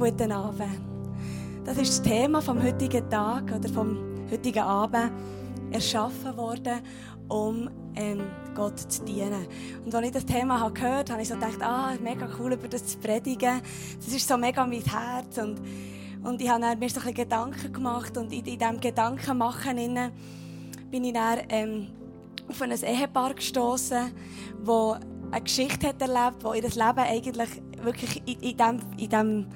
Guten Abend. Das ist das Thema vom heutigen Tag oder vom heutigen Abend erschaffen worden, um ähm, Gott zu dienen. Und als ich das Thema habe gehört habe, ich so gedacht, ah, mega cool, über das zu predigen. Das ist so mega mein Herz. Und, und ich habe mir so ein bisschen Gedanken gemacht und in, in diesem Gedankenmachen bin ich dann ähm, auf ein Ehepaar gestoßen, das eine Geschichte hat erlebt, wo ihr Leben eigentlich wirklich in, in, dem, in dem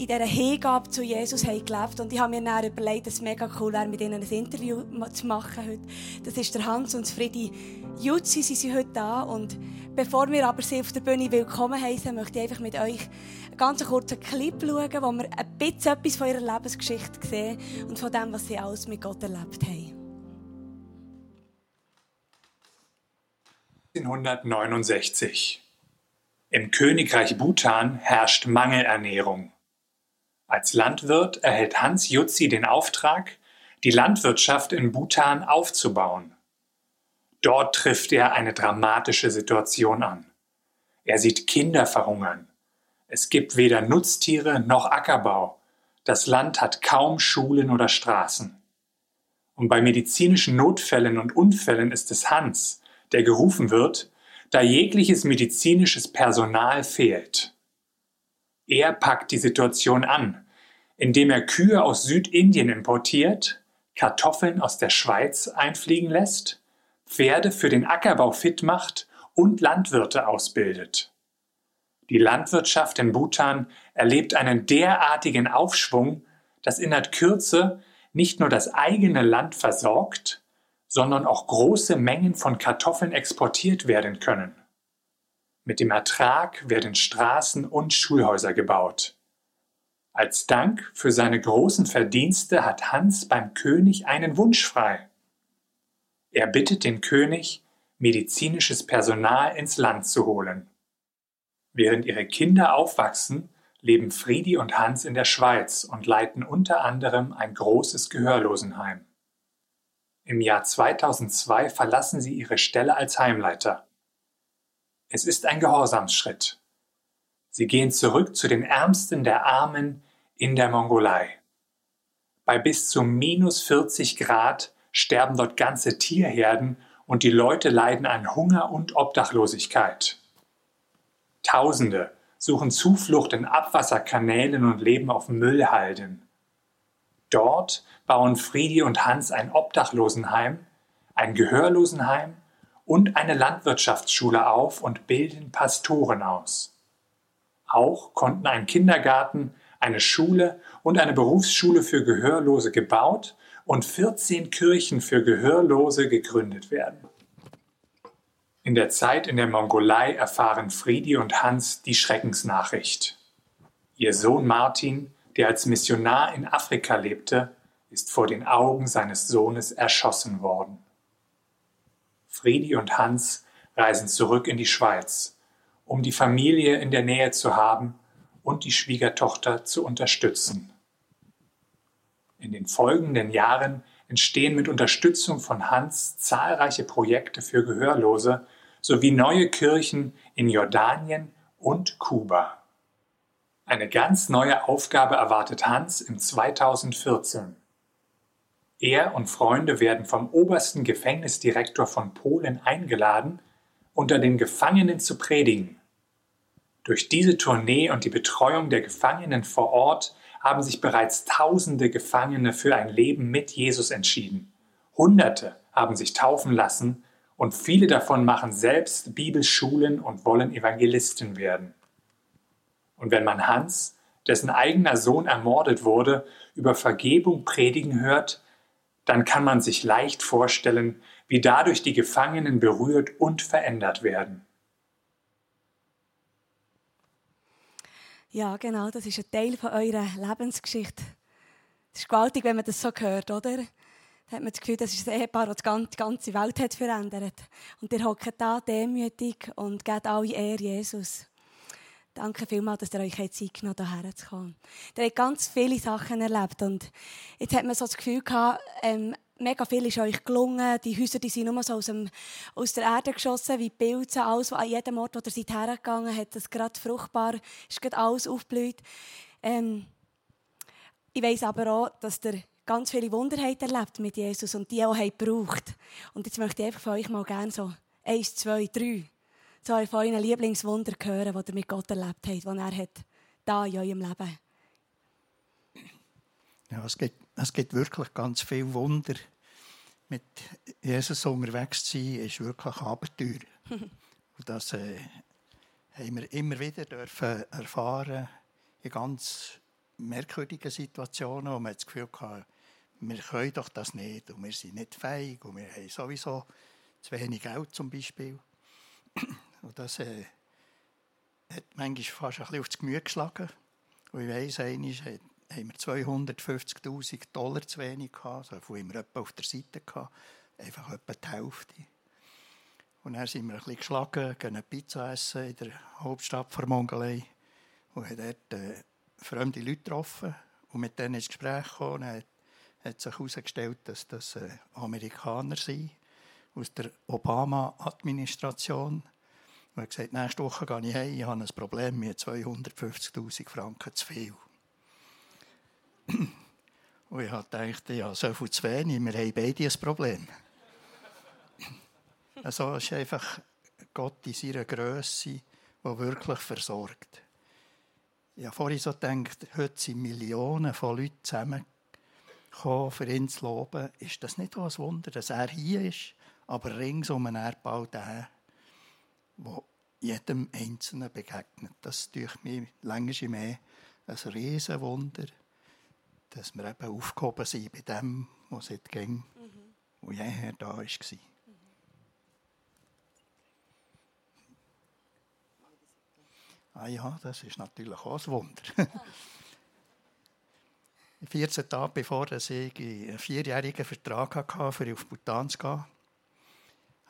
in dieser Hingabe zu Jesus haben gelebt. Und ich habe mir dann überlegt, dass es mega cool wäre, mit ihnen ein Interview zu machen heute. Das ist der Hans und Friedi Jutzi, sie sind heute da. Und bevor wir aber sie auf der Bühne willkommen heißen, möchte ich einfach mit euch einen ganz kurzen Clip schauen, wo wir ein bisschen etwas von ihrer Lebensgeschichte sehen und von dem, was sie alles mit Gott erlebt haben. 1969. Im Königreich Bhutan herrscht Mangelernährung. Als Landwirt erhält Hans Jutzi den Auftrag, die Landwirtschaft in Bhutan aufzubauen. Dort trifft er eine dramatische Situation an. Er sieht Kinder verhungern. Es gibt weder Nutztiere noch Ackerbau. Das Land hat kaum Schulen oder Straßen. Und bei medizinischen Notfällen und Unfällen ist es Hans, der gerufen wird, da jegliches medizinisches Personal fehlt. Er packt die Situation an, indem er Kühe aus Südindien importiert, Kartoffeln aus der Schweiz einfliegen lässt, Pferde für den Ackerbau fit macht und Landwirte ausbildet. Die Landwirtschaft in Bhutan erlebt einen derartigen Aufschwung, dass in der Kürze nicht nur das eigene Land versorgt, sondern auch große Mengen von Kartoffeln exportiert werden können. Mit dem Ertrag werden Straßen und Schulhäuser gebaut. Als Dank für seine großen Verdienste hat Hans beim König einen Wunsch frei. Er bittet den König, medizinisches Personal ins Land zu holen. Während ihre Kinder aufwachsen, leben Friedi und Hans in der Schweiz und leiten unter anderem ein großes Gehörlosenheim. Im Jahr 2002 verlassen sie ihre Stelle als Heimleiter. Es ist ein Gehorsamsschritt. Sie gehen zurück zu den Ärmsten der Armen in der Mongolei. Bei bis zu minus 40 Grad sterben dort ganze Tierherden und die Leute leiden an Hunger und Obdachlosigkeit. Tausende suchen Zuflucht in Abwasserkanälen und leben auf Müllhalden. Dort bauen Friedi und Hans ein Obdachlosenheim, ein Gehörlosenheim und eine Landwirtschaftsschule auf und bilden Pastoren aus. Auch konnten ein Kindergarten, eine Schule und eine Berufsschule für Gehörlose gebaut und 14 Kirchen für Gehörlose gegründet werden. In der Zeit in der Mongolei erfahren Friedi und Hans die Schreckensnachricht. Ihr Sohn Martin, der als Missionar in Afrika lebte, ist vor den Augen seines Sohnes erschossen worden. Friedi und Hans reisen zurück in die Schweiz, um die Familie in der Nähe zu haben und die Schwiegertochter zu unterstützen. In den folgenden Jahren entstehen mit Unterstützung von Hans zahlreiche Projekte für Gehörlose sowie neue Kirchen in Jordanien und Kuba. Eine ganz neue Aufgabe erwartet Hans im 2014. Er und Freunde werden vom obersten Gefängnisdirektor von Polen eingeladen, unter den Gefangenen zu predigen. Durch diese Tournee und die Betreuung der Gefangenen vor Ort haben sich bereits tausende Gefangene für ein Leben mit Jesus entschieden. Hunderte haben sich taufen lassen und viele davon machen selbst Bibelschulen und wollen Evangelisten werden. Und wenn man Hans, dessen eigener Sohn ermordet wurde, über Vergebung predigen hört, dann kann man sich leicht vorstellen, wie dadurch die Gefangenen berührt und verändert werden. Ja, genau, das ist ein Teil von eurer Lebensgeschichte. Es ist gewaltig, wenn man das so hört, oder? Da hat man das Gefühl, das ist ein Ehepaar, das die ganze Welt hat verändert. Und ihr hockt da demütig und geht alle Ehre Jesus. Danke vielmals, dass ihr euch Zeit genommen habt, hierher zu kommen. Ihr habt ganz viele Sachen erlebt und jetzt hat man so das Gefühl gehabt, ähm, mega viel ist euch gelungen. Die Häuser die sind nur so aus, dem, aus der Erde geschossen, wie Pilze. Alles, an jedem Ort, wo ihr seid hergegangen hat, das gerade fruchtbar, ist gerade alles aufgeblüht. Ähm, ich weiss aber auch, dass ihr ganz viele Wunder habt erlebt mit Jesus und die auch habt gebraucht. Und jetzt möchte ich einfach von euch mal gerne so eins, zwei, drei, so von euren Lieblingswunder hören, die ihr mit Gott erlebt habt, die er hat da in eurem Leben. Ja, es gibt, es gibt wirklich ganz viele Wunder. Mit Jesus unterwegs zu sein, ist wirklich Abenteuer. Und das äh, haben wir immer wieder dürfen erfahren in ganz merkwürdigen Situationen, wo man das Gefühl hatte, wir können doch das nicht und wir sind nicht fähig und wir haben sowieso zu wenig Geld zum Beispiel. Und das äh, hat manchmal fast ein bisschen aufs Gemüt geschlagen. Und ich weiss, einmal haben wir 250'000 Dollar zu wenig gehabt, so viel haben wir etwa auf der Seite gehabt, einfach etwa die Hälfte. Und dann sind wir ein bisschen geschlagen, gehen eine Pizza essen in der Hauptstadt von Mongolei und haben dort äh, fremde Leute getroffen und mit denen ins Gespräch gekommen. Dann hat sich herausgestellt, dass das äh, Amerikaner sind aus der Obama-Administration. Und er hat gesagt, nächste Woche gehe ich heim, ich habe ein Problem, mir 250'000 Franken zu viel. Und ich habe gedacht, ja, so viel zu wenig, wir haben beide ein Problem. Also ist einfach Gott in seiner Größe, der wirklich versorgt. Ich habe vorhin so gedacht, heute sind Millionen von Leuten zusammengekommen, für ihn zu loben. Ist das nicht auch ein Wunder, dass er hier ist, aber rings um den Der jedem Einzelnen begegnet? Das ist durch mich länger mehr ein Riesenwunder, dass wir eben aufgehoben sind bei dem, was seit ging, mhm. wo jeher da war. Ah ja, das ist natürlich auch ein Wunder. 14 Tage bevor ich einen vierjährigen Vertrag hatte, für auf Bhutan zu gehen,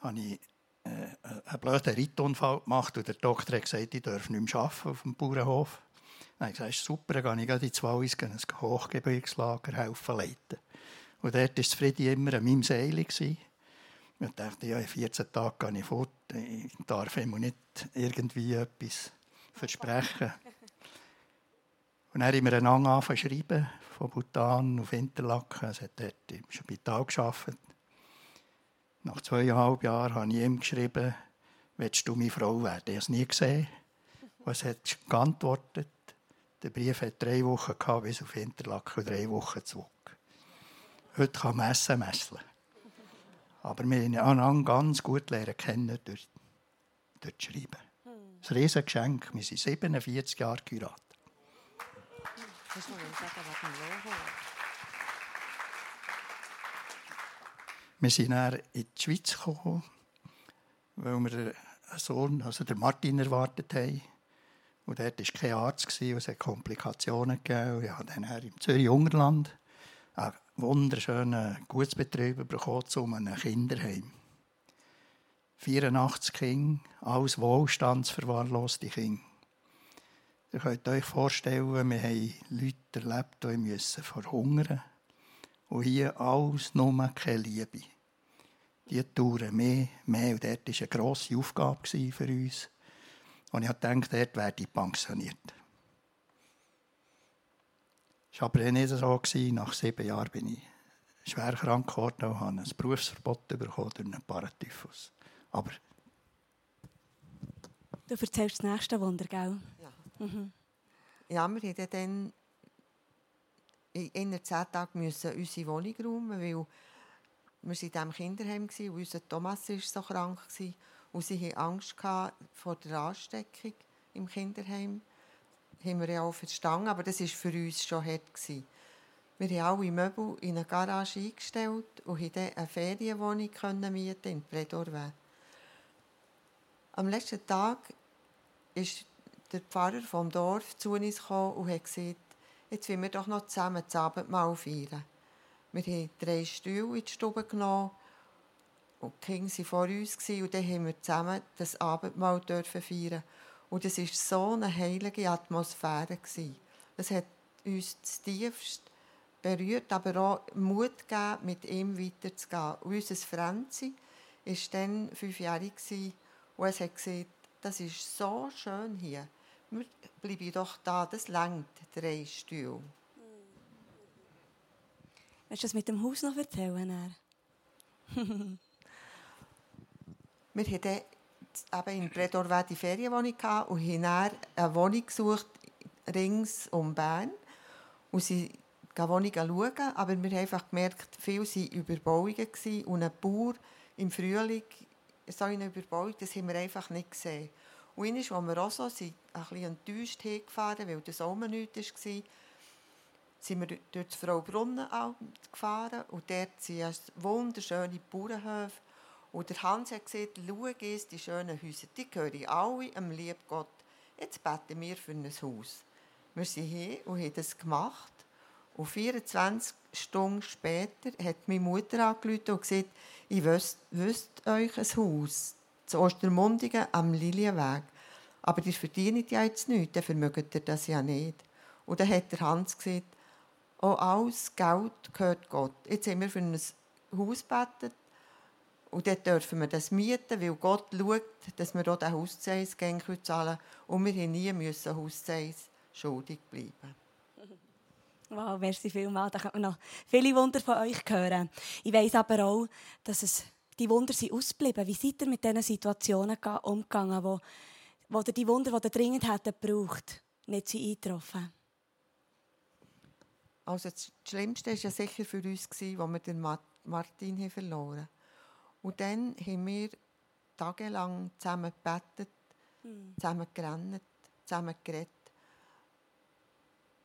habe ich einen blöden Reitunfall gemacht und der Doktor hat gesagt, ich darf nicht mehr arbeiten auf dem Bauernhof. Dann habe ich gesagt, super, dann gehe ich in Wallis ein Hochgebirgslager helfen leiten. Und dort war Friedi immer an meinem Seil. Ich dachte, ja, in 14 Tagen gehe ich fort. Ich darf immer nicht irgendwie etwas versprechen. Und dann haben wir einander angefangen zu schreiben, von Bhutan auf Interlaken. Er hat dort im Spital gearbeitet. Nach zweieinhalb Jahren habe ich ihm geschrieben, willst du meine Frau werden? Ich habe es nie gesehen. Was hat geantwortet? Der Brief hat drei Wochen gehabt, bis auf Interlaken, drei Wochen zurück. Heute kann man SMS. Aber wir haben einander ganz gut lernen kennen durch, durch das Schreiben. Ein riesiges Geschenk. Wir sind 47 Jahre geheiratet. Das muss ich sagen, was ein Wir sind dann in die Schweiz gekommen, weil wir einen Sohn, also den Martin, erwartet haben. Und dort war kein Arzt, es hat Komplikationen gegeben. Ich habe dann im Zürich-Ungerland einen wunderschönen Gutsbetrieb bekommen, um ein Kinderheim. 84 Kinder, alles wohlstandsverwahrloste Kinder. Ihr könnt euch vorstellen, wir haben Leute erlebt, die müssen verhungern Und hier alles nur keine Liebe. Die dauern mehr, mehr. Und dort war eine grosse Aufgabe für uns. Und ich dachte, dort werde ich pensioniert. Es war aber nicht so. Nach sieben Jahren bin ich schwer krank geworden und habe ein Berufsverbot bekommen durch einen Paratyphus. Aber du erzählst das nächste Wunder, gell? Ja. Mhm. Ja, wir mussten dann in zehn Tagen unsere Wohnung räumen, weil wir in diesem Kinderheim waren und unser Thomas war so krank. Und sie hatten Angst vor der Ansteckung im Kinderheim. Das haben wir ja auch verstanden, aber das war für uns schon hart. Wir haben alle Möbel in eine Garage eingestellt und konnten eine Ferienwohnung mieten in Predorweh. Am letzten Tag ist der Pfarrer vom Dorf zu uns und hat gesagt, jetzt wollen wir doch noch zusammen das Abendmahl feiern. Wir haben drei Stühle in die Stube genommen und die Kinder waren vor uns und dann haben wir zusammen das Abendmahl dürfen feiern. Und es war so eine heilige Atmosphäre. Es hat uns zutiefst berührt, aber auch Mut gegeben, mit ihm weiterzugehen. Und unser Franzi war dann fünfjährig und es hat gesagt, das ist so schön hier. Wir bleiben doch da, das längt drei Stühle. Willst du das mit dem Haus noch erzählen? wir hatten eben in Bredorwed die Ferienwohnung und haben eine Wohnung gesucht, rings um Bern. Und sie die Wohnungen schauen, aber wir haben einfach gemerkt, viele waren Überbauungen und ein Bauer im Frühling, so eine Überbauung, das haben wir einfach nicht gesehen. Und einmal, als wir auch so sind, ein bisschen enttäuscht hingefahren, weil das auch nichts war, sind wir durch das Frau Brunnen gefahren und dort sind wunderschöne Bauernhöfe. Und der Hans hat gesagt, schau jetzt, die schönen Häuser, die gehören alle am lieben Gott. Jetzt beten wir für ein Haus. Wir sind hier und haben das gemacht. Und 24 Stunden später hat meine Mutter angerufen und gesagt, ich wüsste euch ein Haus zu Ostermundigen am Lilienweg. Aber ihr verdient ja jetzt nichts, dann vermögt ihr das ja nicht. Und dann hat der Hans gesagt, oh, alles Geld gehört Gott. Jetzt haben wir für ein Haus gebetet und dort dürfen wir das mieten, weil Gott schaut, dass wir auch den Hauszins zahlen können. Und wir mussten nie müssen Hauszins schuldig bleiben. Wow, merci vielmals. Da können wir noch viele Wunder von euch hören. Ich weiss aber auch, dass es die Wunder sind ausgeblieben. Wie seid ihr mit diesen Situationen umgegangen, wo, wo die Wunder, die ihr dringend hätten gebraucht, nicht sind? Also das Schlimmste war ja sicher für uns, als wir den Martin verloren haben. Und dann haben wir tagelang zusammen gebetet, hm. zusammen gerannt, zusammen geredet.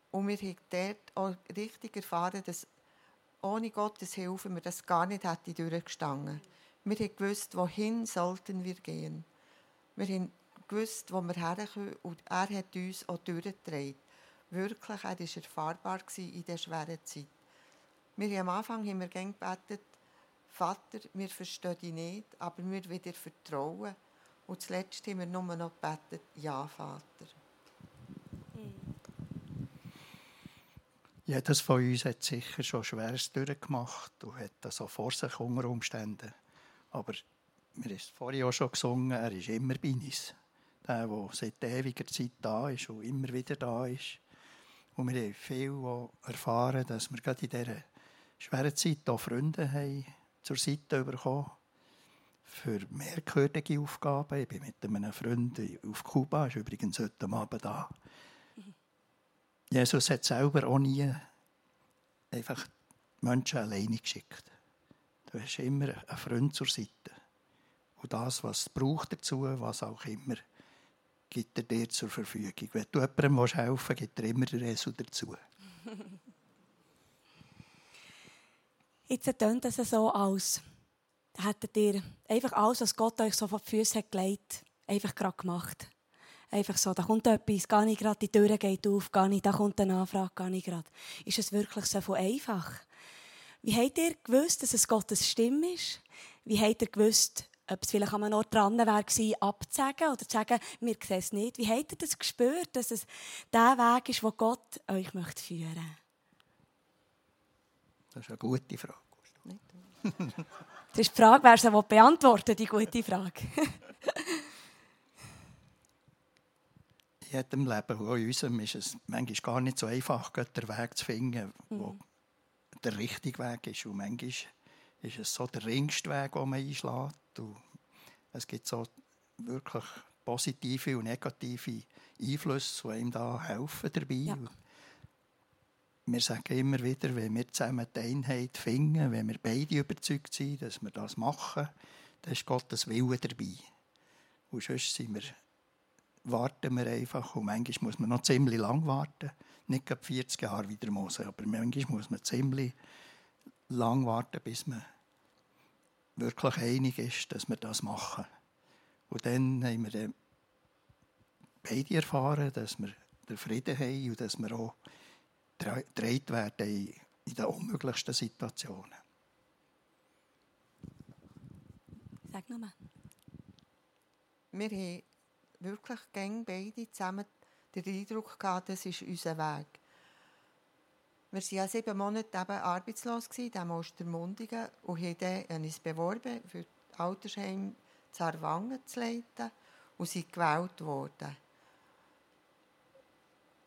Und wir haben dort auch richtig erfahren, dass ohne Gottes Hilfe wir das gar nicht hätte durchgestanden. Wir haben gewusst, wohin sollten wir gehen. Wir haben gewusst, wo wir herkommen und er hat uns auch durchgetragen. Wirklich, er war erfahrbar in dieser schweren Zeit. Wir haben am Anfang haben wir gebetet, Vater, wir verstehen dich nicht, aber wir wieder vertrauen. Und zuletzt haben wir nur noch gebetet, Ja, Vater. Jedes von uns hat sicher schon Schweres durchgemacht und hat das auch vor sich unter Umständen. Aber wir haben vorhin auch schon gesungen, er ist immer bei uns. Der, der seit ewiger Zeit da ist und immer wieder da ist. Und wir haben viel erfahren, dass wir gerade in dieser schweren Zeit auch Freunde haben zur Seite bekommen für merkwürdige Aufgaben. Ich bin mit einem Freund auf Kuba, ist übrigens heute Abend da. Jesus hat selber auch nie einfach Menschen alleine geschickt. Du hast immer einen Freund zur Seite. Und das, was es braucht dazu, was auch immer, gibt er dir zur Verfügung. Wenn du jemandem helfen willst, gibt er immer den Resu dazu. Jetzt tönt es so aus. Hättet ihr einfach alles, was Gott euch so vor die Füße hat gelegt, einfach gerade gemacht. Einfach so, da kommt etwas, gar nicht gerade, die Tür geht auf, gar nicht, da kommt eine Anfrage, gar nicht gerade. Ist es wirklich so einfach? Wie habt ihr gewusst, dass es Gottes Stimme ist? Wie habt ihr gewusst, ob es vielleicht an einem Ort dran wäre, abzusagen oder zu sagen, wir sehen es nicht? Wie habt ihr das gespürt, dass es der Weg ist, wo Gott euch möchte führen möchte? Das ist eine gute Frage. das ist die Frage, wer sie beantworten die gute Frage. in jedem Leben, auch in unserem, ist es manchmal gar nicht so einfach, den Weg zu finden, wo mhm. der richtige Weg ist. Und manchmal ist es so der ringste Weg, den man einschlägt. Und es gibt so wirklich positive und negative Einflüsse, die ihm da helfen dabei. Ja. Wir sagen immer wieder, wenn wir zusammen die Einheit finden, wenn wir beide überzeugt sind, dass wir das machen, dann ist Gottes Wille dabei. Und sonst sind wir warten wir einfach. Und manchmal muss man noch ziemlich lang warten. Nicht gerade 40 Jahre wie der Mose, aber manchmal muss man ziemlich lang warten, bis man wirklich einig ist, dass wir das machen. Und dann haben wir dann beide erfahren, dass wir den Frieden haben und dass wir auch gedreht werden in den unmöglichsten Situationen. Sag nochmal. Wir haben wirklich gäng beide zusammen den Eindruck gehabt, das ist unser Weg. Wir waren sieben Monate eben arbeitslos, in Ostermundigen, und haben dann uns beworben, für das Altersheim Zarwangen zu leiten und sind gewählt worden.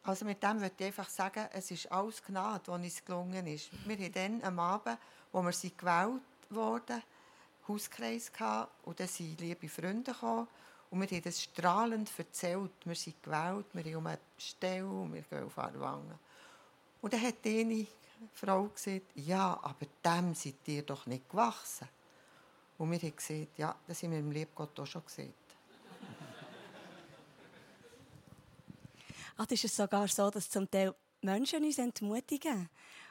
Also mit dem würde ich einfach sagen, es ist alles Gnade, was uns gelungen ist. Wir haben dann am Abend, wo wir sind gewählt wurden, Hauskreis gehabt, und dann sind liebe Freunde gekommen und wir haben das strahlend erzählt. Wir sind gewählt, wir haben um eine Stelle und wir gehen auf Arwangen. Und dann hat eine Frau gesagt, ja, aber dem seid ihr doch nicht gewachsen. Und wir haben gesagt, ja, das haben wir im Liebgott auch schon gesagt. Ach, ist sogar so, dass zum Teil Menschen uns entmutigen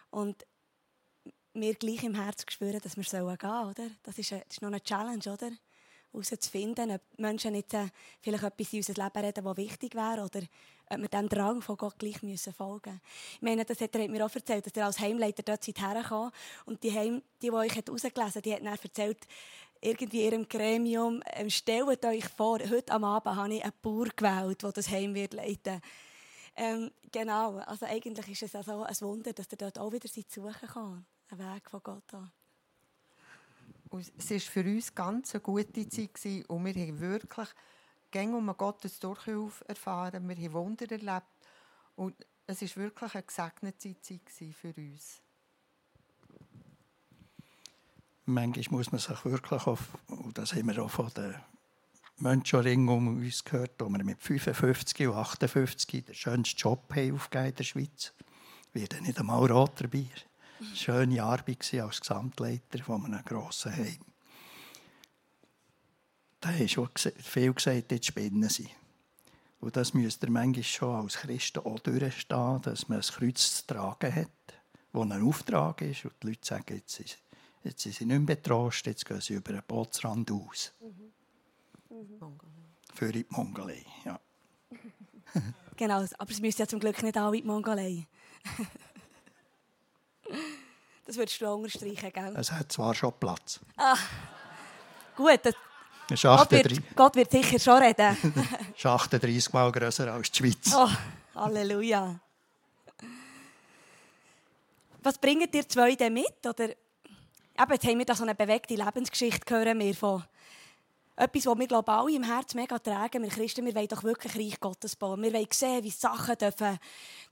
und wir gleich im Herzen spüren, dass wir gehen sollen, oder? Das ist, eine, das ist noch eine Challenge, oder? Herauszufinden, ob Menschen nicht äh, vielleicht etwas in unser Leben reden, das wichtig wäre, oder ob wir dem Drang von Gott gleich müssen folgen müssen. Ich meine, das hat er mir auch erzählt, dass er als Heimleiter dort herkam und die, Heim, die, die euch ausgelesen hat, die hat dann erzählt, irgendwie in ihrem Gremium, ähm, stellt euch vor, heute am Abend habe ich einen Bauer gewählt, der das Heim wird leiten ähm, genau, also eigentlich ist es also ein Wunder, dass er dort auch wieder suchen kann, ein Weg von Gott an. Es war für uns ganz eine gute Zeit und wir haben wirklich gäng um Gottes Durchhilfe erfahren, wir haben Wunder erlebt und es war wirklich eine gesegnete Zeit für uns. Manchmal muss man sich wirklich auf, und das haben wir auch von den Menschen um uns gehört, wo wir mit 55 und 58 den schönsten Job haben aufgegeben in der Schweiz. Wir werden nicht einmal rot dabei schöne Arbeit als Gesamtleiter von einem grossen Heim. Da haben schon viel gesagt, jetzt spinnen sie. Und das müsst ihr manchmal schon als Christen auch durchstehen, dass man ein Kreuz zu tragen hat, das ein Auftrag ist. Und die Leute sagen, jetzt, jetzt sind sie nicht mehr betrost, jetzt gehen sie über den Bootsrand aus. Mhm. Mhm. Für die Mongolei, ja. genau, aber es müssen ja zum Glück nicht alle in die Mongolei. Das würdest du unterstreichen, gell? Es hat zwar schon Platz. Ah, gut. Das Gott wird, Gott wird sicher schon reden. ist 38 Mal grösser als die Schweiz. Oh, Halleluja. Was bringen dir zwei denn mit? Oder, eben, jetzt haben wir da so eine bewegte Lebensgeschichte, hören wir von etwas, was wir glaube alle im Herzen mega tragen. Wir Christen, wir wollen doch wirklich Reich Gottes bauen. Wir wollen sehen, wie Sachen dürfen,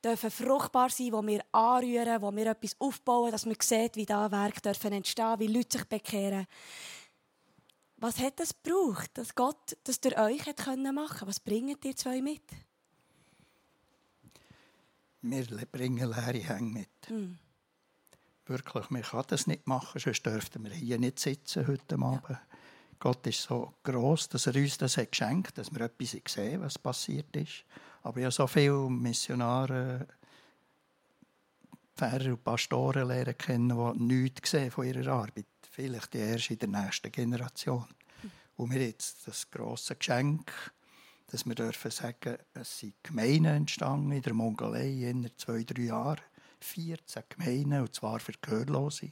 dürfen fruchtbar sein, wo wir anrühren, wo wir etwas aufbauen, dass man sieht, wie da Werk dürfen entstehen, wie Leute sich bekehren. Was hat das gebraucht, dass Gott das durch euch hat machen konnte? Was bringt ihr zwei mit? Wir bringen leere Hänge mit. Mm. Wirklich, wir können das nicht machen, sonst dürften wir hier nicht sitzen heute Abend. Ja. Gott ist so groß, dass er uns das hat geschenkt, dass wir etwas sehen, was passiert ist. Aber ja, so viele Missionare, Pfarrer und Pastoren lernen kennen, die nichts sehen von ihrer Arbeit. Vielleicht erst in der nächsten Generation. Und wir jetzt das große Geschenk, dass wir dürfen sagen, es sind Gemeinden entstanden in der Mongolei in zwei, drei Jahren. 14 Gemeinden, und zwar für Gehörlose.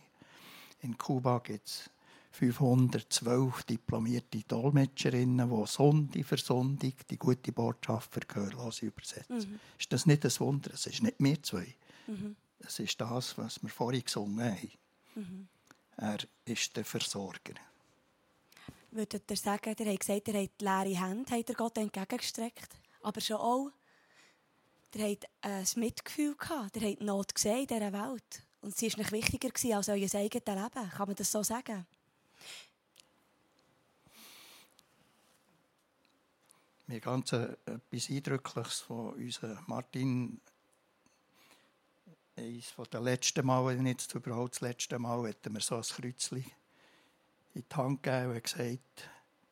In Kuba gibt es 512 diplomierte Dolmetscherinnen, die Sonntag für Sonntag die gute Botschaft für Gehörlose übersetzen. Mhm. Ist das nicht ein Wunder? Es ist nicht wir zwei. Mhm. Es ist das, was wir vorhin gesungen haben. Mhm. Er ist der Versorger. Würdet ihr sagen, ihr habt gesagt, ihr habt leere Hände, habt ihr Gott entgegengestreckt, aber schon auch, ihr habt ein Mitgefühl gehabt, ihr habt Not gesehen in dieser Welt. Und sie war nicht wichtiger als euer eigenes Leben. Kann man das so sagen? Mir ganz etwas Eindrückliches von unserem Martin. Eines den letzten Mal, nicht überhaupt das letzte Mal, hat mir so ein Kreuzchen in die Hand gegeben und gesagt,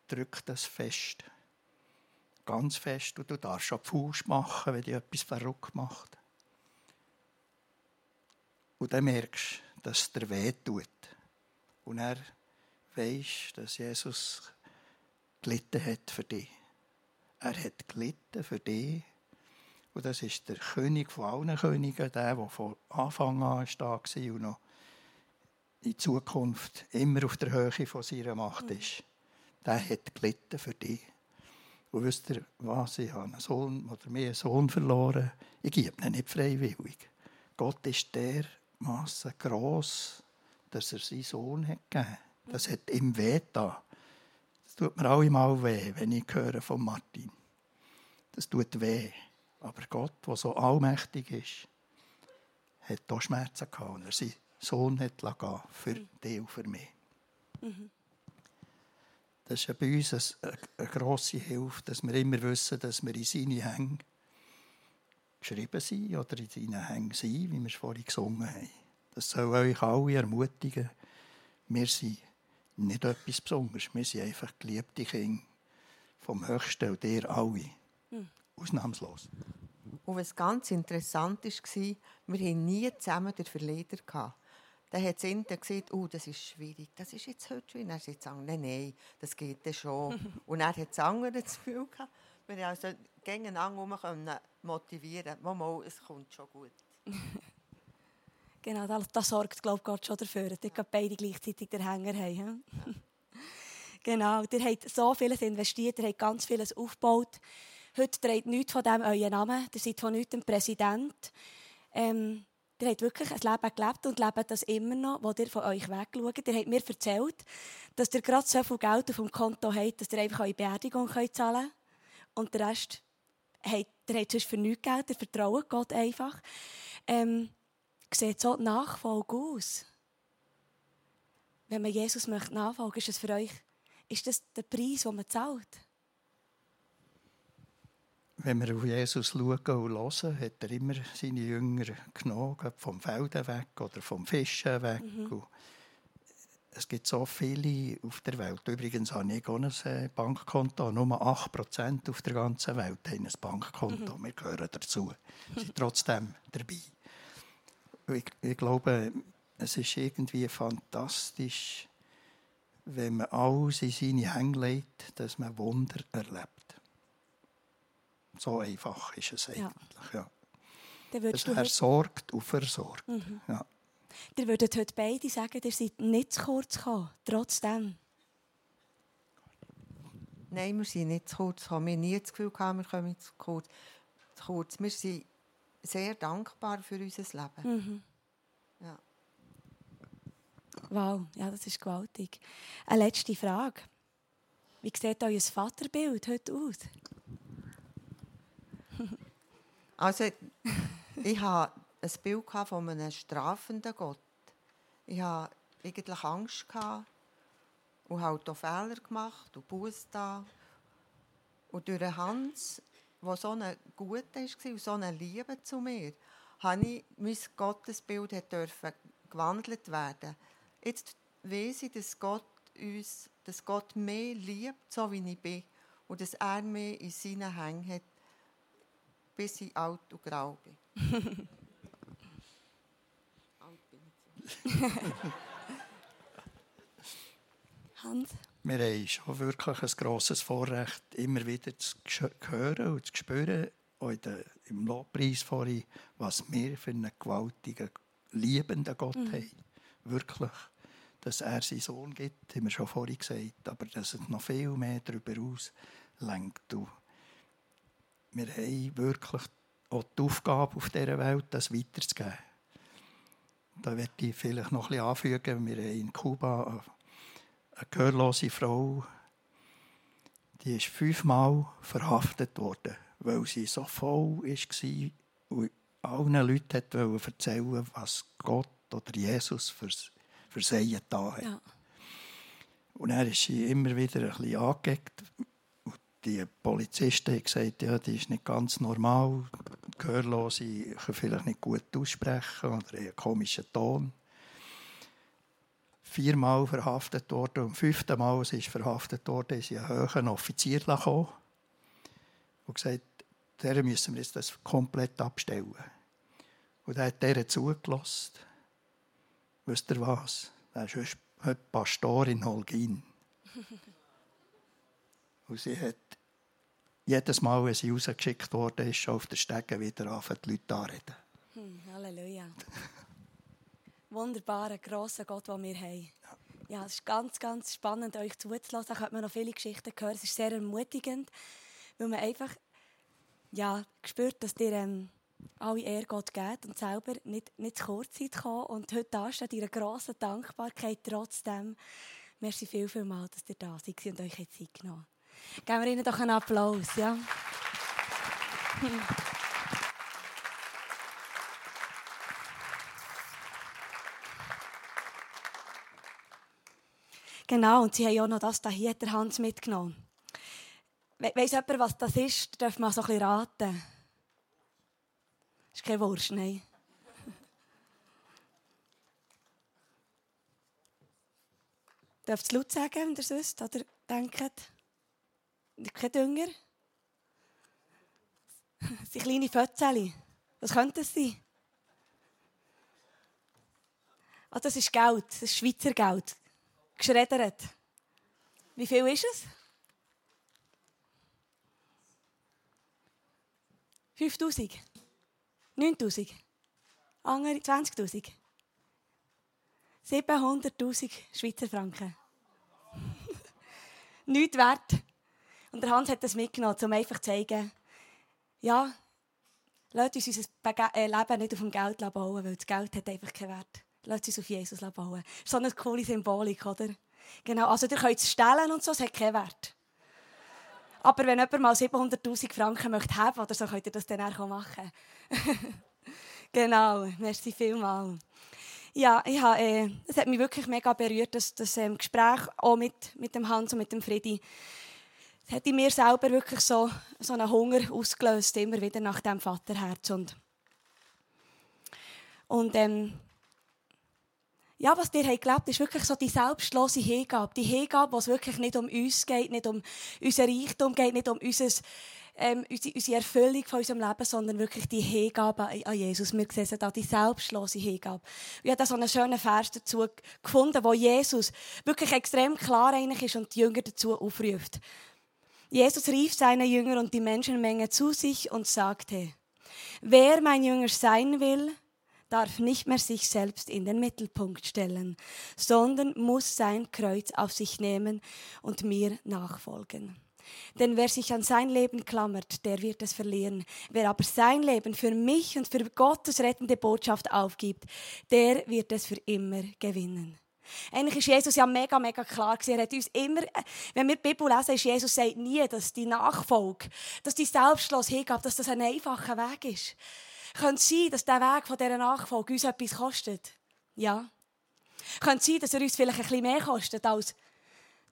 drück das fest. Ganz fest. Und du darfst auch Fuß machen, wenn dich etwas verrückt macht. Und dann merkst du, dass es dir weh tut. Und er weiß, dass Jesus gelitten hat für dich. Er hat gelitten für dich. Und das ist der König von allen Königen, der, der von Anfang an da war und noch in Zukunft immer auf der Höhe von seiner Macht ist. Der hat gelitten für dich. Und wisst ihr was? Ich habe einen Sohn oder mehr einen Sohn verloren. Ich gebe ihn nicht freiwillig. Gott ist dermaßen gross, dass er seinen Sohn hat gegeben. Das hat ihm weh da. Das tut mir immer weh, wenn ich höre von Martin. Das tut weh. Aber Gott, der so allmächtig ist, hat auch Schmerzen gehabt. Und er seinen Sohn hat gehen für dich und für mich. Mhm. Das ist bei uns eine, eine grosse Hilfe, dass wir immer wissen, dass wir in seine Hänge geschrieben sind oder in seinen Hängen sind, wie wir es vorhin gesungen haben. Das soll euch alle ermutigen. Wir sind nicht etwas Besonderes. Wir sind einfach geliebte Kinder vom Höchsten und dir alle. Mhm. Ausnahmslos. Und was ganz interessant war, wir hatten nie zusammen den Verleger. Dann hat Sinta gesagt, oh, das ist schwierig, das ist jetzt heute schwierig. Dann hat sie gesagt, nein, nein, das geht dann schon. und er hat das andere das Gefühl gehabt, wir also gegeneinander motivieren mal, mal, es kommt schon gut. genau, das, das sorgt, glaube Gott schon dafür, dass ihr beide gleichzeitig den Hänger haben. genau, ihr habt so vieles investiert, ihr habt ganz vieles aufgebaut. Heute trägt nichts von dem euren Namen, ihr seid von nichts ein Präsident. Ähm, Ihr habt wirklich ein Leben gelebt und lebt das immer noch, wo ihr von euch wegschaut. Ihr habt mir erzählt, dass ihr gerade so viel Geld auf dem Konto habt, dass ihr einfach eure Beerdigung zahlen könnt. Und der Rest habt ihr habt sonst für nichts Geld, ihr vertraut Gott einfach. Ähm, sieht so die Nachfolge aus? Wenn man Jesus möchte nachfolgen, ist das für euch ist das der Preis, den man zahlt? wenn wir auf Jesus schauen und hören, hat er immer seine Jünger genommen, vom Felden weg oder vom Fischen weg. Mhm. Es gibt so viele auf der Welt. Übrigens habe ich auch ein äh, Bankkonto. Nur 8% auf der ganzen Welt haben ein Bankkonto. Mhm. Wir gehören dazu. Wir sind trotzdem dabei. Ich, ich glaube, es ist irgendwie fantastisch, wenn man alles in seine Hände legt, dass man Wunder erlebt. So einfach ist es eigentlich. Ja. Ja. Dass er sorgt und versorgt. Mhm. Ja. Ihr würdet heute beide sagen, ihr seid nicht zu kurz gekommen, trotzdem. Nein, wir sind nicht zu kurz gekommen. Wir haben nie das Gefühl gehabt, wir kommen zu kurz. Zu kurz. Wir sind sehr dankbar für unser Leben. Mhm. Ja. Wow, ja, das ist gewaltig. Eine letzte Frage. Wie sieht euer Vaterbild heute aus? Also, ich hatte ein Bild von einem strafenden Gott. Ich hatte eigentlich Angst und habe auch Fehler gemacht und Buß da. Und durch Hans, der so ein Guter war und so eine Liebe zu mir, habe ich mein Gottesbild dürfen gewandelt werden. Jetzt weiß ich, dass Gott uns, dass Gott mehr liebt, so wie ich bin, und dass er mich in seinen Hängen hat bis ich alt und grau bin. alt bin ich. Hans? Wir haben schon wirklich ein grosses Vorrecht, immer wieder zu hören und zu spüren, auch im Lobpreis vorhin, was wir für einen gewaltigen, liebenden Gott mhm. haben. Wirklich. Dass er seinen Sohn gibt, haben wir schon vorhin gesagt, aber dass es noch viel mehr darüber aus lenkt wir haben wirklich auch die Aufgabe auf dieser Welt, das weiterzugeben. Da werde ich vielleicht noch ein bisschen anfügen. Wir haben in Kuba eine gehörlose Frau, die ist fünfmal verhaftet worden, weil sie so voll war und allen Leuten erzählen was Gott oder Jesus für, für sie getan hat. Ja. Und dann ist sie immer wieder ein bisschen angeeckt die Polizisten haben gesagt, ja, die ist nicht ganz normal, Gehörlose können vielleicht nicht gut aussprechen oder einen komischen Ton. Viermal verhaftet worden und fünfte Mal sie ist verhaftet worden, ist ein höherer Offizier gekommen und gesagt, der müssen wir jetzt das komplett abstellen. Und er hat der zugelassen. Wisst ihr was? Er ist heute Pastor in Holgin. Und sie hat jedes Mal, wenn sie rausgeschickt wurde, ist schon auf der Stege wieder anfangen, die Leute anreden. Hm, Halleluja. Wunderbarer, grosser Gott, den wir haben. Ja. es ist ganz, ganz spannend, euch zuzulassen. Da hat man noch viele Geschichten gehört. Es ist sehr ermutigend, weil man einfach ja, spürt, dass ihr ähm, alle Ehre Gott gibt und selber nicht, nicht zu kurz Zeit kommen. Und heute da steht ihre grosse Dankbarkeit trotzdem. Merci viel, viel mal, dass ihr da seid und euch Zeit genommen Geben wir ihnen doch einen Applaus. Ja? Genau, und sie haben auch noch das hier der Hans mitgenommen. We weiss jemand, was das ist? Darf man so ein bisschen raten. Das ist keine Wurst, nein. Dürft es laut sagen, wenn ihr es wisst oder denkt? Kein Dünger? Das sind kleine Fötzchen. Was könnte es sein? Ah, das ist Geld, das ist Schweizer Geld. Geschreddert. Wie viel ist es? 5000? 9000? Andere 20.000? 700.000 Schweizer Franken. Nichts wert. Und der Hans hat das mitgenommen, um einfach zu zeigen, ja, lasst uns unser äh, Leben nicht auf dem Geld bauen, weil das Geld hat einfach keinen Wert. Lasst uns auf Jesus bauen. Das ist so eine coole Symbolik, oder? Genau, also ihr könnt es stellen und so, es hat keinen Wert. Aber wenn jemand mal 700'000 Franken möchte haben oder so, könnt ihr das dann auch machen. genau, merci vielmals. Ja, ich äh, es hat mich wirklich mega berührt, das, das ähm, Gespräch auch mit, mit dem Hans und mit dem Friedi. Es hat in mir selber wirklich so, so einen Hunger ausgelöst, immer wieder nach dem Vaterherz. Und, und ähm, ja, was dir gelebt ist wirklich so die selbstlose Hingabe. Die Hingabe, wo es wirklich nicht um uns geht, nicht um unser Reichtum geht, nicht um unser, ähm, unsere, unsere Erfüllung von unserem Leben, sondern wirklich die Hingabe an Jesus. Wir sehen da die selbstlose Hingabe. Ich habe da so einen schönen Vers dazu gefunden, wo Jesus wirklich extrem klar eigentlich ist und die Jünger dazu aufruft. Jesus rief seine Jünger und die Menschenmenge zu sich und sagte, wer mein Jünger sein will, darf nicht mehr sich selbst in den Mittelpunkt stellen, sondern muss sein Kreuz auf sich nehmen und mir nachfolgen. Denn wer sich an sein Leben klammert, der wird es verlieren. Wer aber sein Leben für mich und für Gottes rettende Botschaft aufgibt, der wird es für immer gewinnen. Eigentlich ist Jesus ja mega, mega klar gewesen. Er hat uns immer, wenn wir die Bibel lesen, ist Jesus sagt nie, dass die Nachfolge, dass die selbstlos hingabe, dass das ein einfacher Weg ist. Könnte sein, dass der Weg von dieser Nachfolge uns etwas kostet? Ja. Könnte sein, dass er uns vielleicht bisschen mehr kostet als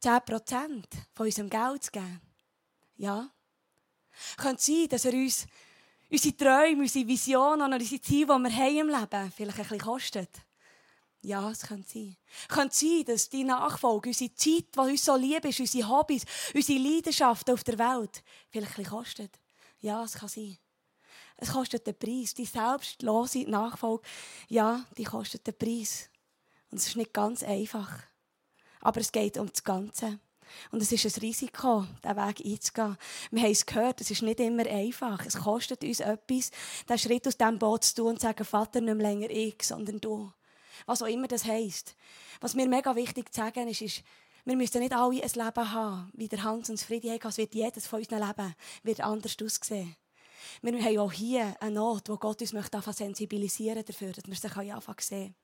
10% von unserem Geld zu geben? Ja. Könnte sein, dass er uns unsere Träume, unsere Visionen und unsere Ziele, die wir haben im Leben, vielleicht bisschen kostet? Ja, es könnte sein. Es könnte sein, dass die Nachfolge, unsere Zeit, die uns so lieb ist, unsere Hobbys, unsere Leidenschaften auf der Welt, vielleicht bisschen kostet. Ja, es kann sein. Es kostet den Preis. Die selbstlose Nachfolge, ja, die kostet den Preis. Und es ist nicht ganz einfach. Aber es geht um das Ganze. Und es ist ein Risiko, diesen Weg einzugehen. Wir haben es gehört, es ist nicht immer einfach. Es kostet uns etwas, den Schritt aus diesem Boot zu tun und zu sagen, Vater, nicht mehr länger ich, sondern du. Was auch immer das heisst. Was mir mega wichtig zu sagen ist, ist, wir müssen nicht alle ein Leben haben, wie der Hans und Friedi haben. Es wird jedes von unseren Leben wird anders aussehen. Wir haben auch hier eine Not, wo Gott uns möchte sensibilisieren dafür, dass wir sie anfangen sehen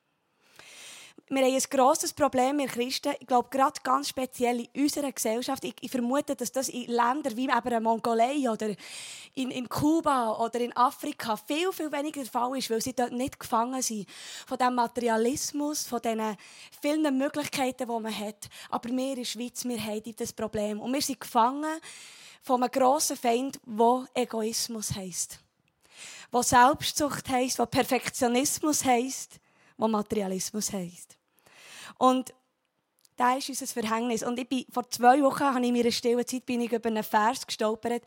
wir haben ein grosses Problem, wir Christen. Ich glaube, gerade ganz speziell in unserer Gesellschaft. Ich, ich vermute, dass das in Ländern wie eben Mongolei oder in, in Kuba oder in Afrika viel, viel weniger der Fall ist, weil sie dort nicht gefangen sind von dem Materialismus, von den vielen Möglichkeiten, die man hat. Aber wir in der Schweiz, wir haben das Problem. Und wir sind gefangen von einem grossen Feind, der Egoismus heisst. Wo Selbstsucht heisst, wo Perfektionismus heisst, wo Materialismus heisst. Und das ist unser Verhängnis. Und ich bin, vor zwei Wochen habe ich in meiner stillen Zeit bin ich über einen Vers gestolpert.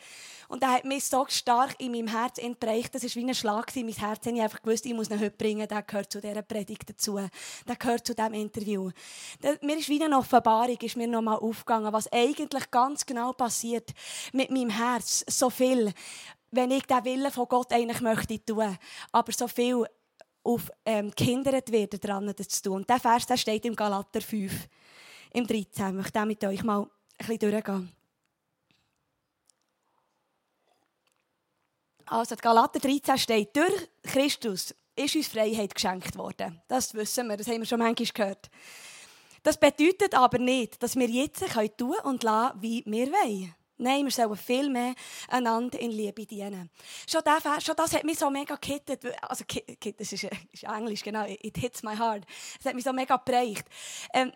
Und der hat mich so stark in meinem Herz entbreicht. Das war wie ein Schlag in mein Herz. Ich einfach gewusst, ich muss ihn heute bringen. Der gehört zu dieser Predigt dazu. Der gehört zu diesem Interview. mir ist wie eine Offenbarung ist mir noch mal aufgegangen, was eigentlich ganz genau passiert mit meinem Herz. So viel, wenn ich den Willen von Gott eigentlich möchte tun. Aber so viel auf ähm, gehindert werden, daran zu tun. Und dieser Vers der steht im Galater 5, im 13. Ich möchte mit euch mal ein bisschen durchgehen. Also, Galater 13 steht, durch Christus ist uns Freiheit geschenkt worden. Das wissen wir, das haben wir schon manchmal gehört. Das bedeutet aber nicht, dass wir jetzt tun und lassen, wie wir wollen. Nein, wir sollen viel mehr einander in Liebe dienen. Schon das, schon das hat mich so mega gekittet. Also, das ist, ist Englisch, genau. It hits my heart. Es hat mich so mega geprägt. Ähm,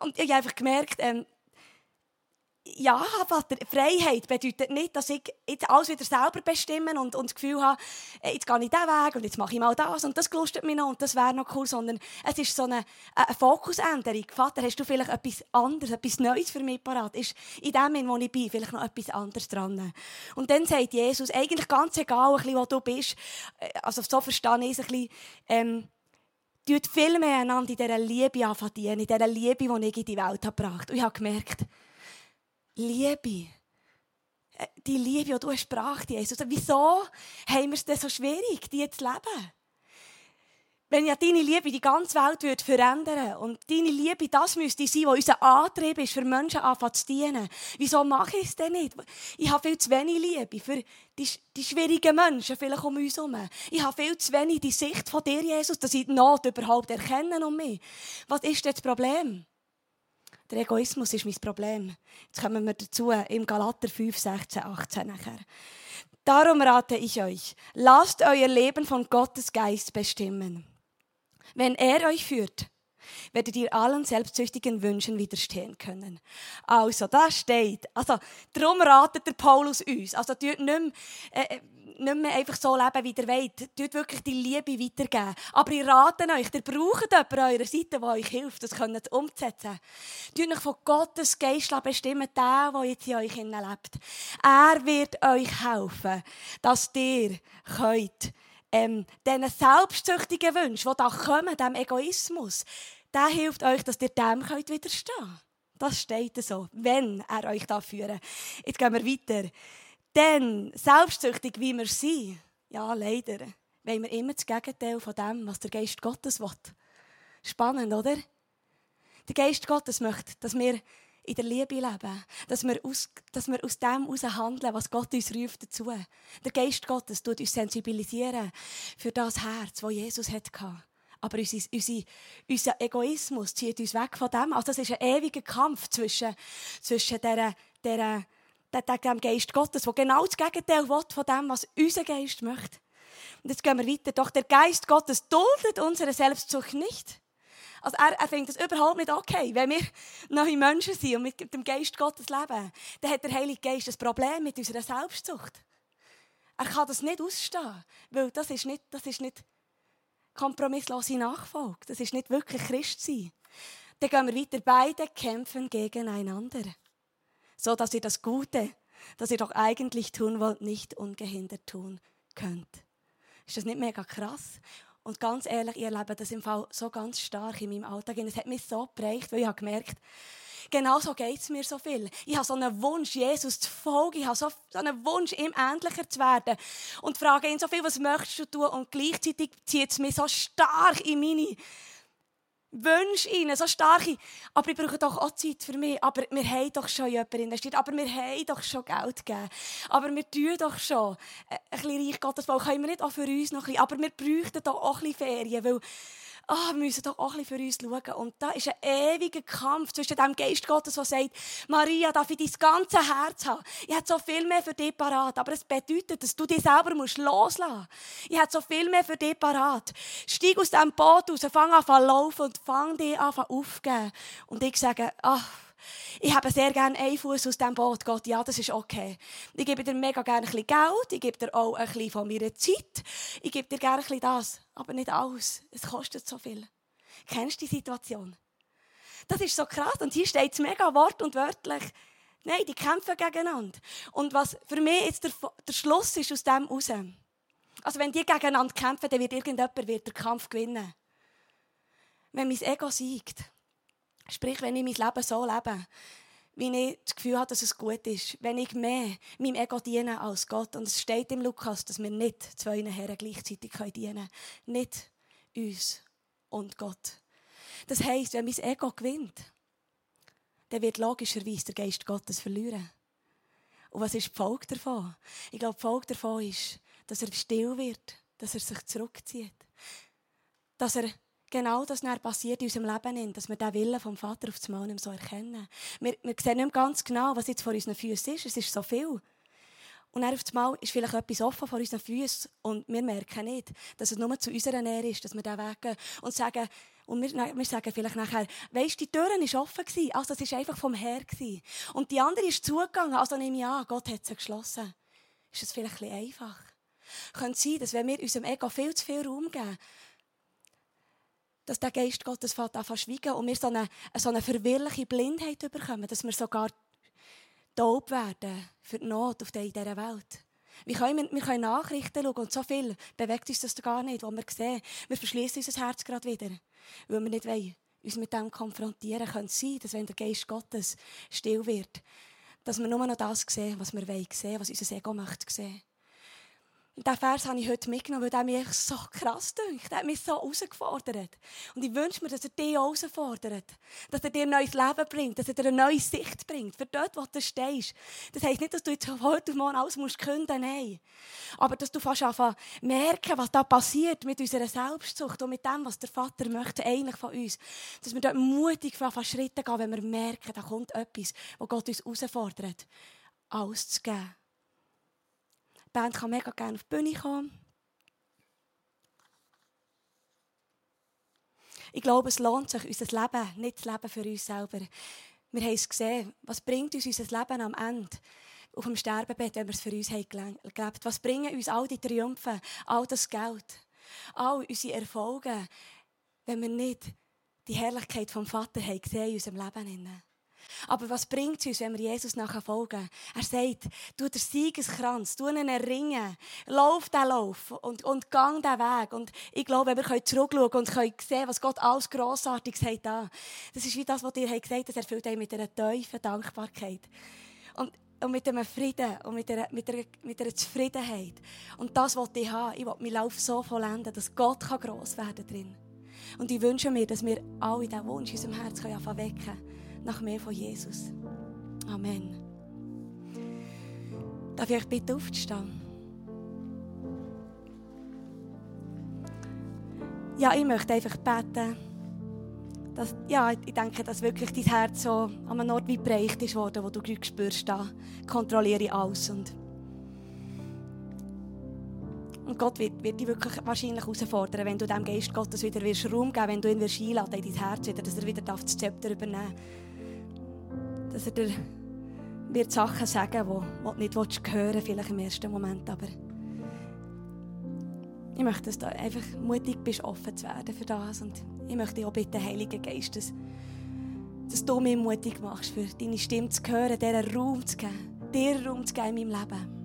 und ich habe einfach gemerkt, ähm, ja, Vater, Freiheit bedeutet nicht, dass ich jetzt alles wieder selber bestimme und, und das Gefühl habe, äh, jetzt gehe ich diesen Weg und jetzt mache ich mal das und das gelustet mich noch und das wäre noch cool, sondern es ist so eine, eine Fokusänderung. Vater, hast du vielleicht etwas anderes, etwas Neues für mich parat? Ist in dem, wo ich bin, vielleicht noch etwas anderes dran? Und dann sagt Jesus, eigentlich ganz egal, bisschen, wo du bist, äh, also so verstehe ich es ein bisschen, ähm, tut viel mehr einander in dieser Liebe anfangen, in dieser Liebe, die ich in die Welt habe gebracht. Und ich habe gemerkt, Liebe. Äh, die Liebe, die du sprachst, Jesus. Wieso haben wir es denn so schwierig, die zu leben? Wenn ja deine Liebe die ganze Welt würde verändern und deine Liebe das müsste sein, was unser Antrieb ist, für Menschen anfangen zu dienen. Wieso mache ich es denn nicht? Ich habe viel zu wenig Liebe für die, die schwierigen Menschen vielleicht um uns herum. Ich habe viel zu wenig die Sicht von dir, Jesus, dass ich die Not überhaupt erkennen um mich. Was ist denn das Problem? Der Egoismus ist mein Problem. Jetzt kommen wir dazu im Galater 5, 16, 18 nachher. Darum rate ich euch, lasst euer Leben von Gottes Geist bestimmen. Wenn er euch führt, werdet ihr allen selbstsüchtigen Wünschen widerstehen können. Also, da steht, also, darum ratet der Paulus uns. Also, tut nicht mehr, äh, nicht mehr einfach so leben, wie ihr wollt. Tut wirklich die Liebe weitergeben. Aber ich rate euch, ihr braucht jemanden an eurer Seite, der euch hilft, das umzusetzen. Tut euch von Gottes Geist bestimmen, der, der jetzt in euch lebt. Er wird euch helfen, dass ihr könnt, ähm, diesen selbstsüchtigen Wünschen, die da kommen, diesem Egoismus, der hilft euch, dass ihr dem könnt widerstehen könnt. Das steht so, wenn er euch da führt. Jetzt gehen wir weiter. Denn selbstsüchtig wie wir sind, ja leider, wollen wir immer das Gegenteil von dem, was der Geist Gottes will. Spannend, oder? Der Geist Gottes möchte, dass wir in der Liebe leben, dass wir aus, dass wir aus dem heraus handeln, was Gott uns ruft dazu. Der Geist Gottes tut uns sensibilisieren für das Herz, das Jesus hatte. Aber unser, unser, unser Egoismus zieht uns weg von dem. Also das ist ein ewiger Kampf zwischen, zwischen dieser, dieser, dem Geist Gottes, der genau das Gegenteil will von dem, was unser Geist möchte. Und jetzt gehen wir weiter. Doch der Geist Gottes duldet unsere Selbstsucht nicht. Also er, er findet es überhaupt nicht okay, wenn wir neue Menschen sind und mit dem Geist Gottes leben. Dann hat der Heilige Geist ein Problem mit unserer Selbstsucht. Er kann das nicht ausstehen, weil das ist nicht, das ist nicht kompromisslose Nachfolge. Das ist nicht wirklich Christ sein. Dann gehen wir weiter. Beide kämpfen gegeneinander. So dass ihr das Gute, das ihr doch eigentlich tun wollt, nicht ungehindert tun könnt. Ist das nicht mega krass? Und ganz ehrlich, ihr erlebe das im Fall so ganz stark in meinem Alltag. Und es hat mich so geprägt, weil ich habe gemerkt, genau so geht es mir so viel. Ich habe so einen Wunsch, Jesus zu folgen. Ich habe so, so einen Wunsch, ihm ähnlicher zu werden. Und frage ihn so viel, was möchtest du tun? Und gleichzeitig zieht es mich so stark in meine Wünsche rein, so starke. Aber ich brauche doch auch Zeit für mich. Aber wir haben doch schon jemanden investiert. Aber wir haben doch schon Geld gegeben. Aber wir tun doch schon ein bisschen Reich Gottes. Können wir nicht auch für uns noch ein bisschen. Aber wir bräuchten doch auch ein bisschen Ferien. Weil oh, wir müssen doch auch ein bisschen für uns schauen. Und da ist ein ewiger Kampf zwischen dem Geist Gottes, der sagt, Maria, darf ich dein ganze Herz haben? Ich habe so viel mehr für dich parat. Aber es bedeutet, dass du dich selber musst loslassen musst. Ich habe so viel mehr für dich parat. Steig aus diesem Boot raus, fang an zu laufen und fang dich an aufzugeben. Und ich sage, ach, ich habe sehr gerne einen Fuß aus diesem Boot. Gott, ja, das ist okay. Ich gebe dir mega gerne ein bisschen Geld. Ich gebe dir auch ein bisschen von meiner Zeit. Ich gebe dir gerne ein bisschen das. Aber nicht alles. Es kostet so viel. Kennst du die Situation? Das ist so krass. Und hier steht es mega wort- und wörtlich. Nein, die kämpfen gegeneinander. Und was für mich jetzt der, der Schluss ist aus dem raus. Also wenn die gegeneinander kämpfen, dann wird irgendjemand wird den Kampf gewinnen. Wenn mein Ego siegt. Sprich, wenn ich mein Leben so lebe, wie ich das Gefühl habe, dass es gut ist, wenn ich mehr meinem Ego diene als Gott. Und es steht im Lukas, dass wir nicht zwei Herren gleichzeitig dienen können. Nicht uns und Gott. Das heisst, wenn mein Ego gewinnt, dann wird logischerweise der Geist Gottes verlieren. Und was ist die Folge davon? Ich glaube, die Folge davon ist, dass er still wird, dass er sich zurückzieht. Dass er genau das dann passiert in unserem Leben, dass wir den Willen vom Vater auf das Mal nicht so erkennen. Wir, wir sehen nicht ganz genau, was jetzt vor unseren Füßen ist. Es ist so viel. Und dann auf einmal ist vielleicht etwas offen vor unseren Füßen und wir merken nicht, dass es nur zu unserer Nähe ist, dass wir da weggehen und sagen, und wir, wir sagen vielleicht nachher, weisst, die Tür war offen gewesen, also es war einfach vom Herr gewesen. Und die andere ist zugegangen, also nehme ich an, Gott hat sie geschlossen. Ist das vielleicht ein bisschen einfach? Könnte sein, dass wenn wir unserem Ego viel zu viel Raum geben, dass der Geist Gottes fällt an schweigen und wir so eine, so eine verwirrliche Blindheit bekommen, dass wir sogar taub werden für die Not auf dieser Welt. Wir können, wir können Nachrichten schauen und so viel bewegt uns das gar nicht, was wir sehen. Wir verschließen unser Herz gerade wieder, weil wir nicht wollen, uns mit dem konfrontieren. Könnte es sein, dass wenn der Geist Gottes still wird, dass wir nur noch das sehen, was wir wollen sehen, was unser Ego möchte sehen. Und diesen Vers habe ich heute mitgenommen, weil der mich so krass dünkt. Der hat mich so herausgefordert. Und ich wünsche mir, dass er dich herausfordert. Dass er dir ein neues Leben bringt. Dass er dir eine neue Sicht bringt. Für dort, wo du stehst. Das heisst nicht, dass du jetzt heute auf morgen alles musst künden Nein. Aber dass du fast anfangen merken, was da passiert mit unserer Selbstsucht und mit dem, was der Vater möchte, eigentlich von uns. Dass wir dort mutig anfangen Schritte gehen, wenn wir merken, da kommt etwas, wo Gott uns herausfordert, alles zu geben. Die Band kann mega gerne auf die Bühne kommen. Ich glaube, es lohnt sich, unser Leben, nicht das Leben für uns selber. Wir haben es gesehen. Was bringt uns unser Leben am Ende? Auf dem Sterbebett, wenn wir es für uns haben gelebt Was bringen uns all die Triumphe, all das Geld, all unsere Erfolge, wenn wir nicht die Herrlichkeit vom Vater haben gesehen in unserem Leben? Aber was bringt es uns, wenn wir Jesus nachher folgen? Er sagt, tu den Siegeskranz, tu ihn erringen, lauf den Lauf und, und gang den Weg. Und ich glaube, wir können zurückschauen und können sehen, was Gott alles Grossartiges hat da. Das ist wie das, was ihr gesagt habt, das erfüllt euch mit einer tiefen Dankbarkeit. Und und mit einem Frieden und mit einer, mit, einer, mit einer Zufriedenheit. Und das wollte ich haben. Ich will meinen Lauf so vollenden, dass Gott gross werden kann. Und ich wünsche mir, dass wir alle diesen Wunsch in unserem Herzen wecken können nach mehr von Jesus. Amen. Darf ich euch bitte aufzustehen? Ja, ich möchte einfach beten, dass, ja, ich denke, dass wirklich dein Herz so an einem Ort wie bereicht ist worden, wo du spürst, da kontrolliere ich alles. Und, und Gott wird, wird dich wirklich wahrscheinlich herausfordern, wenn du dem Geist Gottes wieder Raum geben wenn du ihn wirst einladen in dein Herz wieder, dass er wieder das Zepter übernehmen darf dass er dir wird Sachen sagen, die du nicht hören willst, vielleicht im ersten Moment, aber ich möchte, dass du einfach mutig bist, offen zu werden für das und ich möchte auch bitten, Heiliger Geist, dass, dass du mich mutig machst, für deine Stimme zu hören, dir Raum zu geben, dir Raum zu geben in meinem Leben.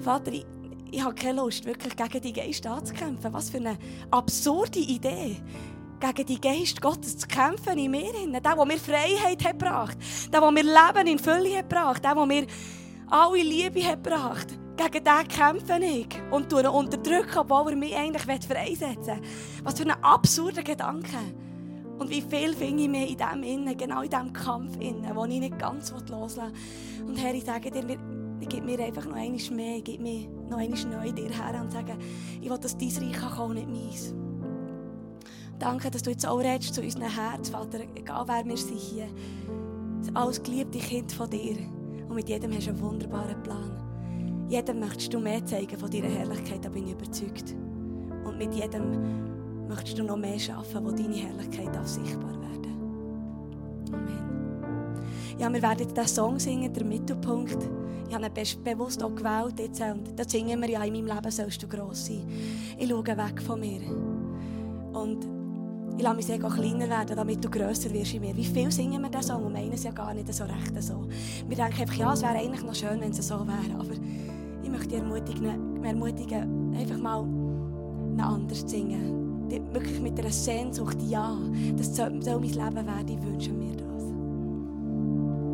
Vater, ich, ich habe keine Lust, wirklich gegen die Geist anzukämpfen. Was für eine absurde Idee gegen die Geist Gottes zu kämpfen in mir. Der, der mir Freiheit hat gebracht. Der, der mir Leben in Fülle hat gebracht. Der, der mir alle Liebe hat gebracht. Gegen den kämpfe ich und ihn unterdrücken, obwohl er mich eigentlich freisetzen will. Was für ein absurder Gedanke. Und wie viel finde ich mir in dem Innen, genau in diesem Kampf innen, wo ich nicht ganz loslassen will. Und Herr, ich sage dir, gebe mir einfach noch einmal mehr, gebe mir noch einmal neu dir her und sage, ich will, dass dein Reich kommen, nicht meins. Danke, dass du jetzt auch redest zu unserem Herz, Vater. Egal wer wir sind hier. Alles geliebte Kind von dir. Und mit jedem hast du einen wunderbaren Plan. Jedem möchtest du mehr zeigen von deiner Herrlichkeit, da bin ich überzeugt. Und mit jedem möchtest du noch mehr schaffen, wo deine Herrlichkeit auch sichtbar werden. Amen. Ja, wir werden jetzt diesen Song singen, der Mittelpunkt. Ich habe ihn bewusst auch gewählt jetzt. Und da singen wir ja, in meinem Leben sollst du gross sein. Ich schaue weg von mir. Und ich lasse mich sehr kleiner werden, damit du grösser wirst in mir. Wie viel singen wir diesen Song und meinen es ja gar nicht so recht so. Wir denken einfach, ja, es wäre eigentlich noch schön, wenn es so wäre. Aber ich möchte dich ermutigen, ermutigen einfach mal anders zu singen. Wirklich mit einer Sehnsucht, ja, das soll mein Leben werden, ich wünsche mir das.